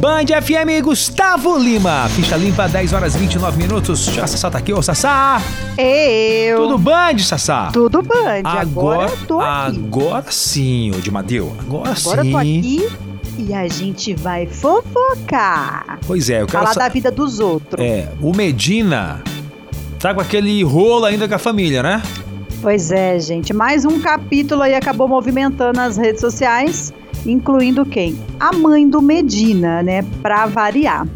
Band FM, Gustavo Lima. Ficha limpa, 10 horas 29 minutos. Já Sassá tá aqui, ô Sassá. Eu. Tudo Band, Sassá? Tudo Band. Agora, Agora, eu tô aqui. agora sim, ô de Madeu. Agora, Agora sim. eu tô aqui e a gente vai fofocar. Pois é, eu quero Falar sa- da vida dos outros. É, o Medina tá com aquele rolo ainda com a família, né? Pois é, gente. Mais um capítulo aí acabou movimentando as redes sociais, incluindo quem? A mãe do Medina, né? Pra variar.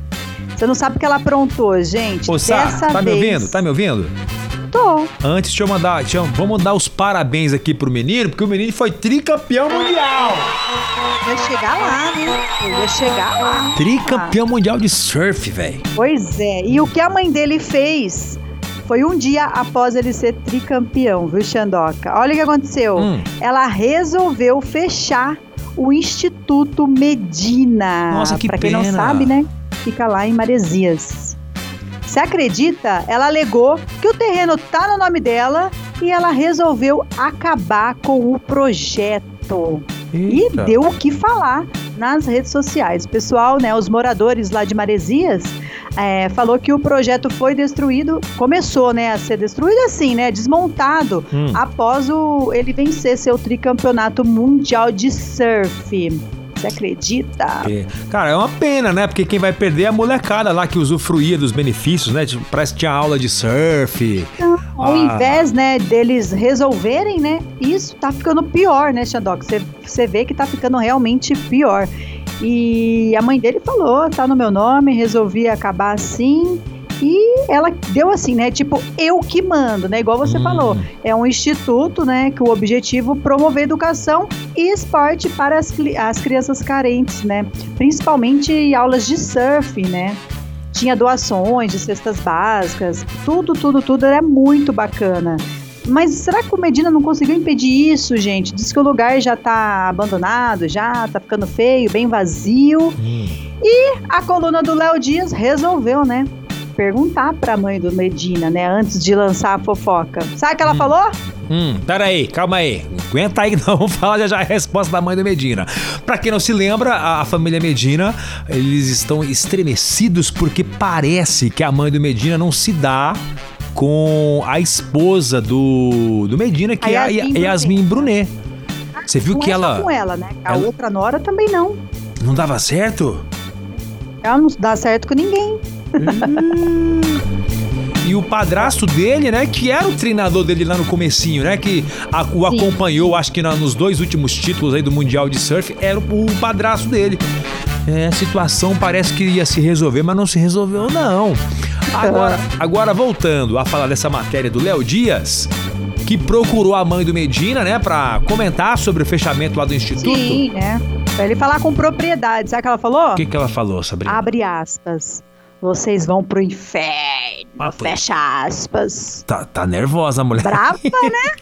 Você não sabe o que ela aprontou, gente. Ô, Sá, Dessa tá me vez... ouvindo? Tá me ouvindo? Tô. Antes, deixa eu mandar, deixa eu- vamos dar os parabéns aqui pro menino, porque o menino foi tricampeão mundial. Ia chegar lá, né? Ia chegar lá. Tricampeão mundial de surf, velho. Pois é. E o que a mãe dele fez foi um dia após ele ser tricampeão, viu, Xandoca? Olha o que aconteceu. Hum. Ela resolveu fechar o Instituto Medina. Nossa, que pra quem não pena. sabe, né? Fica lá em Maresias. Você acredita? Ela alegou que o terreno tá no nome dela e ela resolveu acabar com o projeto. E Eita. deu o que falar nas redes sociais. O pessoal, né, os moradores lá de Maresias, é, falou que o projeto foi destruído, começou, né, a ser destruído assim, né, desmontado Hum. após o, ele vencer seu tricampeonato mundial de surf. Você acredita? É. Cara, é uma pena, né? Porque quem vai perder é a molecada lá que usufruía dos benefícios, né? Tipo, Parece que tinha aula de surf. Ao Ah. invés, né, deles resolverem, né, isso tá ficando pior, né, Xandoc? Você vê que tá ficando realmente pior. E a mãe dele falou, tá no meu nome, resolvi acabar assim. E ela deu assim, né? Tipo, eu que mando, né? Igual você Hum. falou. É um instituto, né? Que o objetivo é promover educação e esporte para as, as crianças carentes, né? Principalmente aulas de surf, né? Tinha doações de cestas básicas, tudo, tudo, tudo era muito bacana. Mas será que o Medina não conseguiu impedir isso, gente? Diz que o lugar já tá abandonado, já tá ficando feio, bem vazio. Hum. A coluna do Léo Dias resolveu, né? Perguntar pra mãe do Medina, né? Antes de lançar a fofoca. Sabe o que ela falou? Hum, pera aí, calma aí. Aguenta aí que nós vamos falar já já a resposta da mãe do Medina. Pra quem não se lembra, a, família Medina, eles estão estremecidos porque parece que a mãe do Medina não se dá com a esposa do, do Medina, que A é a Yasmin Ya- Yasmin Brunet. Você viu Não que é só ela com ela, né? A ela- outra nora também não. não dava certo? Ela não dá certo com ninguém. E o padrasto dele, né, que era o treinador dele lá no comecinho, né, que a- o Sim. acompanhou, acho que na- nos dois últimos títulos aí do Mundial de Surf, era o, o padrasto dele. É, a situação parece que ia se resolver, mas não se resolveu não. Agora, agora voltando a falar dessa matéria do Léo Dias, que procurou a mãe do Medina, né, pra comentar sobre o fechamento lá do instituto. Sim, né? Pra ele falar com propriedade. Sabe o que ela falou? O que que ela falou, Sabrina? Abre aspas. Vocês vão pro inferno. Ah. Fecha aspas. Tá, tá nervosa a mulher. Brava, né?